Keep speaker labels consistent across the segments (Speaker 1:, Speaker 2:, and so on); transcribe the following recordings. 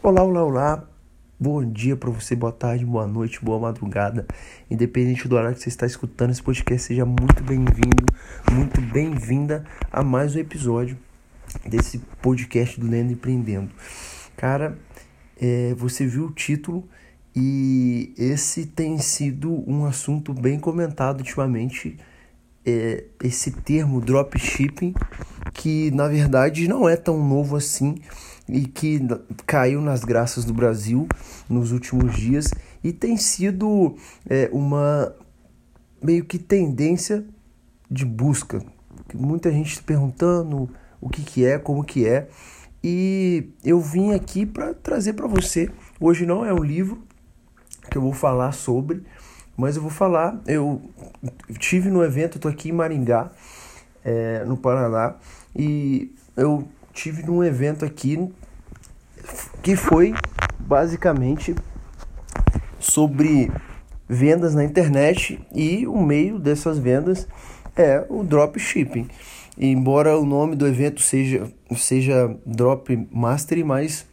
Speaker 1: Olá, olá, olá. Bom dia para você, boa tarde, boa noite, boa madrugada. Independente do horário que você está escutando esse podcast, seja muito bem-vindo, muito bem-vinda a mais um episódio desse podcast do Lendo Empreendendo. Cara, é, você viu o título e esse tem sido um assunto bem comentado ultimamente. É, esse termo dropshipping, que na verdade não é tão novo assim e que caiu nas graças do Brasil nos últimos dias e tem sido é, uma meio que tendência de busca. Muita gente se perguntando o que, que é, como que é. E eu vim aqui para trazer para você. Hoje não é um livro que eu vou falar sobre, mas eu vou falar. Eu tive no evento, estou aqui em Maringá, é, no Paraná, e eu tive num evento aqui que foi basicamente sobre vendas na internet e o meio dessas vendas é o dropshipping. Embora o nome do evento seja, seja Drop Mastery, mas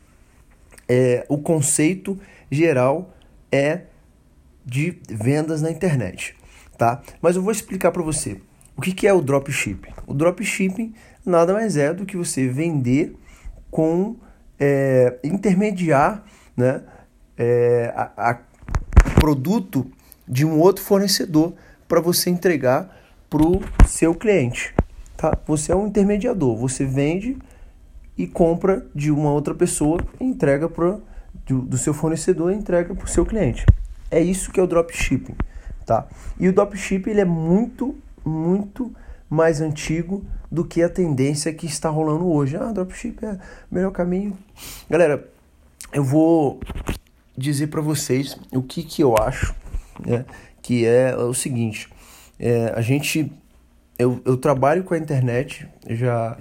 Speaker 1: é, o conceito geral é de vendas na internet, tá? Mas eu vou explicar para você o que, que é o dropshipping. O dropshipping nada mais é do que você vender com é, intermediar né, é, a, a produto de um outro fornecedor para você entregar para o seu cliente. Tá? Você é um intermediador, você vende e compra de uma outra pessoa entrega para do, do seu fornecedor e entrega para o seu cliente. É isso que é o dropshipping. Tá? E o dropshipping ele é muito, muito mais antigo do que a tendência que está rolando hoje. Ah, dropship é o melhor caminho. Galera, eu vou dizer para vocês o que, que eu acho, né? que é o seguinte, é, a gente, eu, eu trabalho com a internet, já,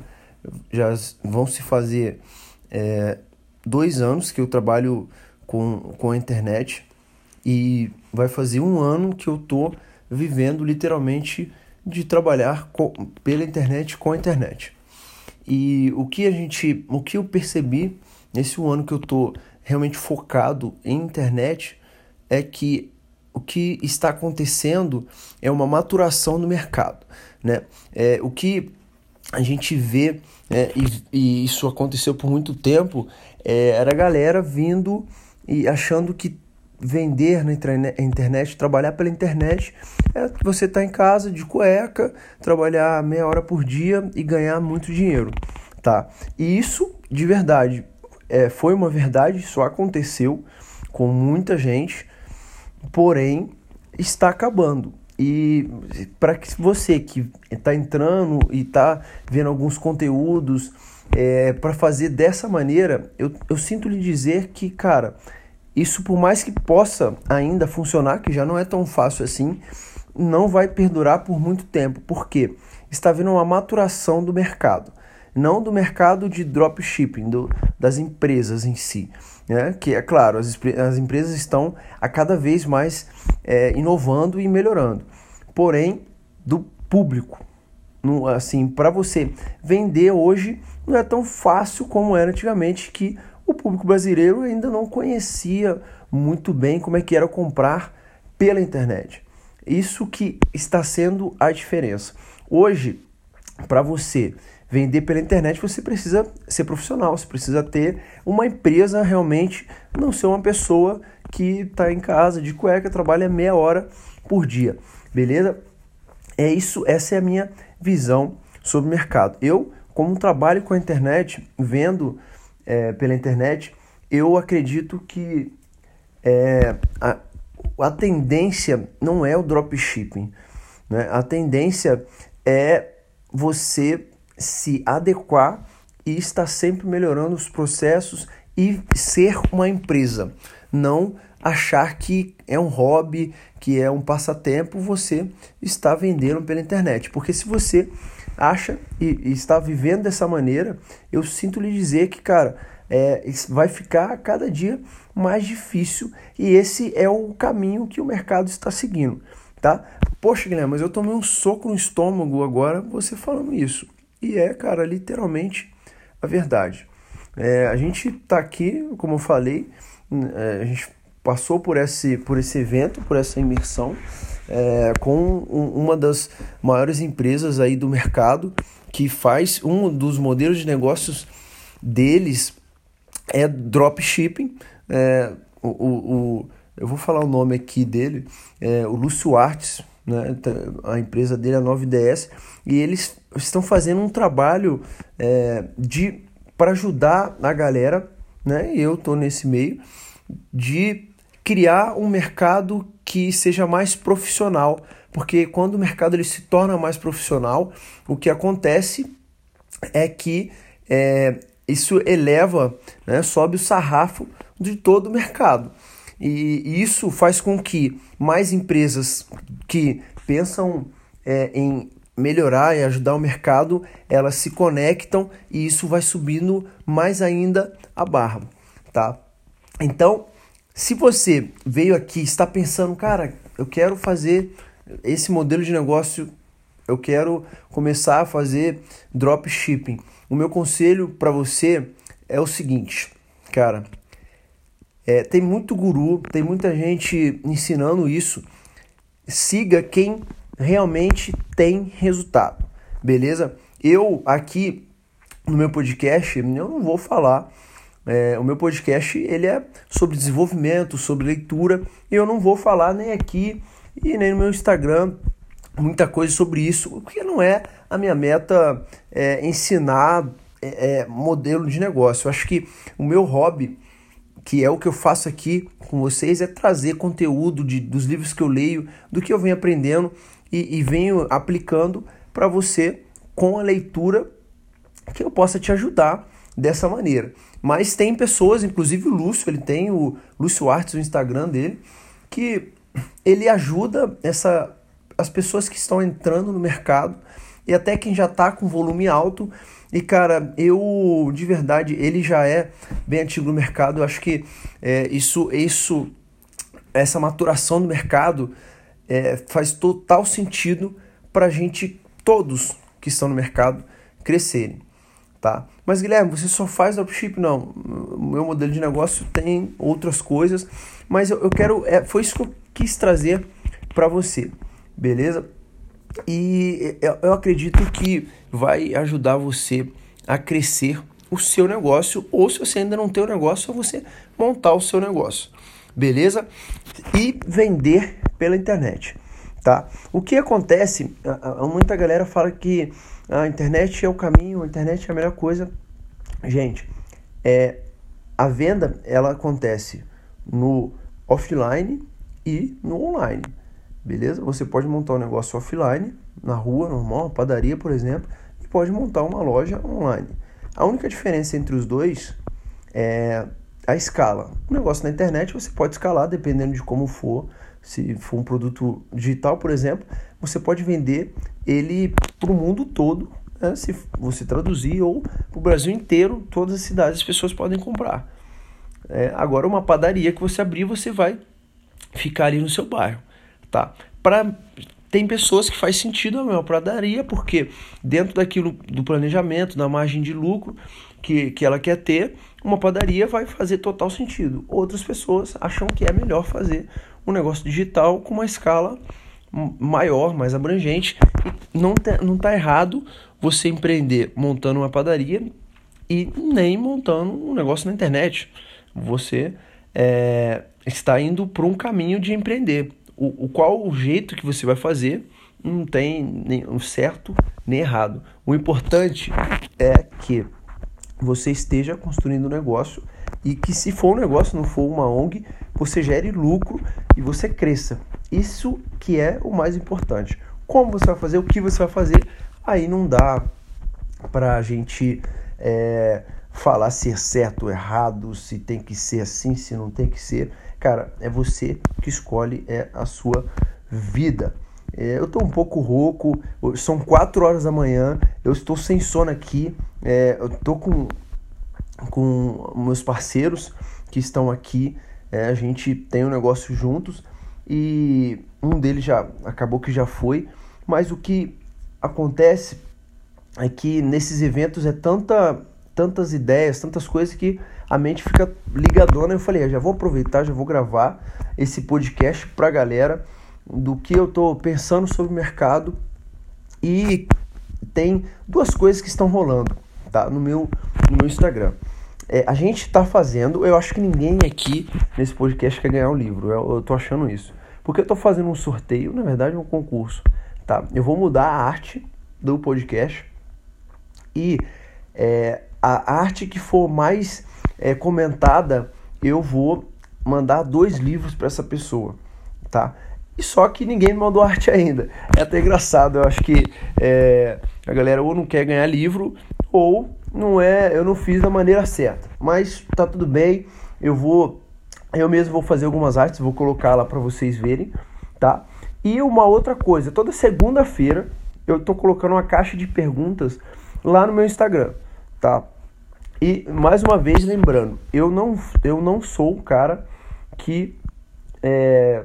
Speaker 1: já vão se fazer é, dois anos que eu trabalho com, com a internet e vai fazer um ano que eu tô vivendo literalmente de trabalhar com, pela internet com a internet. E o que a gente, o que eu percebi nesse ano que eu estou realmente focado em internet é que o que está acontecendo é uma maturação no mercado, né? É, o que a gente vê é, e, e, isso aconteceu por muito tempo é, era a galera vindo e achando que vender na internet, trabalhar pela internet, é você estar tá em casa de cueca, trabalhar meia hora por dia e ganhar muito dinheiro, tá? E isso, de verdade, é, foi uma verdade, isso aconteceu com muita gente, porém está acabando. E para que você que está entrando e está vendo alguns conteúdos é, para fazer dessa maneira, eu, eu sinto lhe dizer que, cara, isso, por mais que possa ainda funcionar, que já não é tão fácil assim, não vai perdurar por muito tempo. Por quê? Está havendo uma maturação do mercado. Não do mercado de dropshipping, do, das empresas em si. Né? Que é claro, as, as empresas estão a cada vez mais é, inovando e melhorando. Porém, do público. No, assim, para você vender hoje não é tão fácil como era antigamente que o público brasileiro ainda não conhecia muito bem como é que era comprar pela internet. Isso que está sendo a diferença. Hoje, para você vender pela internet, você precisa ser profissional, você precisa ter uma empresa realmente, não ser uma pessoa que está em casa de cueca, trabalha meia hora por dia, beleza? É isso, essa é a minha visão sobre o mercado. Eu, como trabalho com a internet, vendo é, pela internet, eu acredito que é, a, a tendência não é o dropshipping. Né? A tendência é você se adequar e estar sempre melhorando os processos e ser uma empresa. Não achar que é um hobby, que é um passatempo, você está vendendo pela internet. Porque se você acha e, e está vivendo dessa maneira, eu sinto lhe dizer que, cara, é, vai ficar a cada dia mais difícil e esse é o caminho que o mercado está seguindo, tá? Poxa, Guilherme, mas eu tomei um soco no estômago agora você falando isso. E é, cara, literalmente a verdade. É, a gente está aqui, como eu falei, é, a gente passou por esse, por esse evento, por essa imersão, é, com um, uma das maiores empresas aí do mercado que faz um dos modelos de negócios deles é dropshipping. É, o, o, o, eu vou falar o nome aqui dele, é o Lúcio Artes, né? a empresa dele é a 9DS, e eles estão fazendo um trabalho é, de para ajudar a galera, né? Eu estou nesse meio de criar um mercado que seja mais profissional, porque quando o mercado ele se torna mais profissional, o que acontece é que é, isso eleva, né, sobe o sarrafo de todo o mercado. E, isso faz com que mais empresas que pensam é, em melhorar e ajudar o mercado, elas se conectam e isso vai subindo mais ainda a barra, tá? Então, se você veio aqui está pensando, cara, eu quero fazer esse modelo de negócio, eu quero começar a fazer dropshipping. O meu conselho para você é o seguinte, cara, é, tem muito guru, tem muita gente ensinando isso. Siga quem realmente tem resultado, beleza? Eu aqui no meu podcast, eu não vou falar. É, o meu podcast ele é sobre desenvolvimento, sobre leitura, e eu não vou falar nem aqui e nem no meu Instagram muita coisa sobre isso, porque não é a minha meta é, ensinar é, é modelo de negócio. Eu acho que o meu hobby que é o que eu faço aqui com vocês, é trazer conteúdo de, dos livros que eu leio, do que eu venho aprendendo e, e venho aplicando para você com a leitura que eu possa te ajudar dessa maneira. Mas tem pessoas, inclusive o Lúcio, ele tem o Lúcio Artes, o Instagram dele, que ele ajuda essa, as pessoas que estão entrando no mercado e até quem já está com volume alto e cara, eu de verdade, ele já é bem antigo no mercado. Eu acho que é, isso, isso, essa maturação do mercado é, faz total sentido para a gente, todos que estão no mercado, crescerem. Tá? Mas Guilherme, você só faz dropship? Não, meu modelo de negócio tem outras coisas, mas eu, eu quero, é, foi isso que eu quis trazer para você, beleza? E eu acredito que vai ajudar você a crescer o seu negócio, ou se você ainda não tem o negócio, é você montar o seu negócio, beleza? E vender pela internet, tá? O que acontece, muita galera fala que a internet é o caminho, a internet é a melhor coisa. Gente, é, a venda ela acontece no offline e no online beleza? Você pode montar um negócio offline, na rua, normal, padaria, por exemplo, e pode montar uma loja online. A única diferença entre os dois é a escala. O negócio na internet você pode escalar dependendo de como for. Se for um produto digital, por exemplo, você pode vender ele para o mundo todo, né? se você traduzir, ou para o Brasil inteiro, todas as cidades as pessoas podem comprar. É, agora, uma padaria que você abrir, você vai ficar ali no seu bairro tá? Para tem pessoas que faz sentido a pradaria, porque dentro daquilo do planejamento, da margem de lucro que, que ela quer ter, uma padaria vai fazer total sentido. Outras pessoas acham que é melhor fazer um negócio digital com uma escala maior, mais abrangente. Não, te, não tá errado você empreender montando uma padaria e nem montando um negócio na internet. Você é, está indo para um caminho de empreender o, o qual o jeito que você vai fazer não tem nem certo nem errado. O importante é que você esteja construindo um negócio e que se for um negócio, não for uma ONG, você gere lucro e você cresça. Isso que é o mais importante. Como você vai fazer, o que você vai fazer, aí não dá para a gente é, falar se é certo ou errado, se tem que ser assim, se não tem que ser. Cara, é você que escolhe é a sua vida. É, eu estou um pouco rouco, são 4 horas da manhã, eu estou sem sono aqui, é, eu estou com, com meus parceiros que estão aqui, é, a gente tem um negócio juntos e um deles já acabou que já foi, mas o que acontece é que nesses eventos é tanta tantas ideias, tantas coisas que a mente fica ligadona. Eu falei, ah, já vou aproveitar, já vou gravar esse podcast pra galera do que eu tô pensando sobre o mercado. E tem duas coisas que estão rolando, tá? No meu, no meu Instagram. É, a gente está fazendo, eu acho que ninguém aqui nesse podcast quer ganhar um livro, eu, eu tô achando isso. Porque eu tô fazendo um sorteio, na verdade um concurso, tá? Eu vou mudar a arte do podcast e é, a arte que for mais é, comentada, eu vou mandar dois livros para essa pessoa, tá? E só que ninguém me mandou arte ainda. É até engraçado, eu acho que é, a galera ou não quer ganhar livro ou não é, eu não fiz da maneira certa. Mas tá tudo bem, eu vou eu mesmo vou fazer algumas artes, vou colocar lá para vocês verem, tá? E uma outra coisa, toda segunda-feira eu tô colocando uma caixa de perguntas lá no meu Instagram, tá? E mais uma vez lembrando, eu não, eu não sou o cara que é,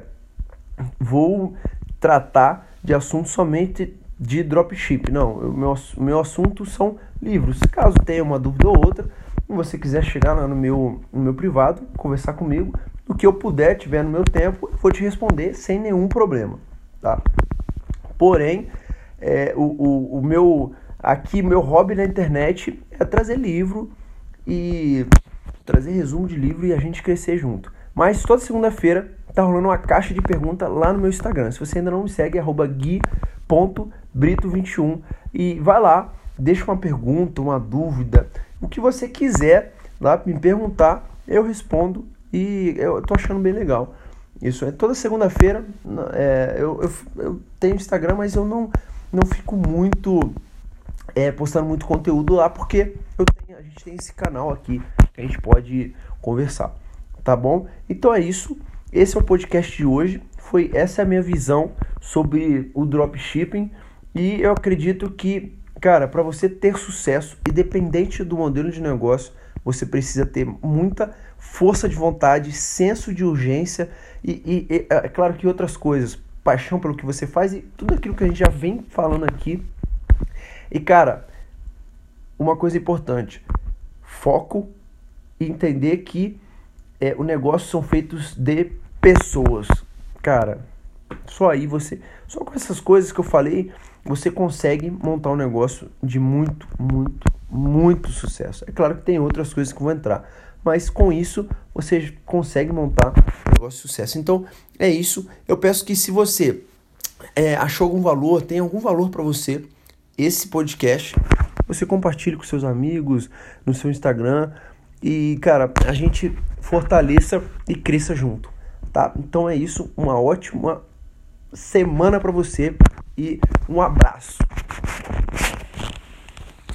Speaker 1: vou tratar de assuntos somente de dropship. Não, o meu, meu assunto são livros. Caso tenha uma dúvida ou outra, você quiser chegar no meu, no meu privado, conversar comigo, o que eu puder, tiver no meu tempo, eu vou te responder sem nenhum problema, tá? Porém, é, o, o, o meu aqui meu hobby na internet é trazer livro e trazer resumo de livro e a gente crescer junto. Mas toda segunda-feira tá rolando uma caixa de pergunta lá no meu Instagram. Se você ainda não me segue, é gui.brito21 e vai lá, deixa uma pergunta, uma dúvida, o que você quiser lá me perguntar, eu respondo e eu tô achando bem legal. Isso é toda segunda-feira. É, eu, eu, eu tenho Instagram, mas eu não, não fico muito é, postando muito conteúdo lá porque tenho, a gente tem esse canal aqui que a gente pode conversar, tá bom? Então é isso. Esse é o podcast de hoje. Foi essa é a minha visão sobre o dropshipping e eu acredito que, cara, para você ter sucesso, independente do modelo de negócio, você precisa ter muita força de vontade, senso de urgência e, e, e é claro que outras coisas, paixão pelo que você faz e tudo aquilo que a gente já vem falando aqui. E cara, uma coisa importante, foco e entender que é, o negócio são feitos de pessoas. Cara, só aí você, só com essas coisas que eu falei, você consegue montar um negócio de muito, muito, muito sucesso. É claro que tem outras coisas que vão entrar, mas com isso você consegue montar um negócio de sucesso. Então é isso. Eu peço que se você é, achou algum valor, tem algum valor para você esse podcast, você compartilhe com seus amigos no seu Instagram e cara a gente fortaleça e cresça junto, tá? Então é isso. Uma ótima semana para você e um abraço.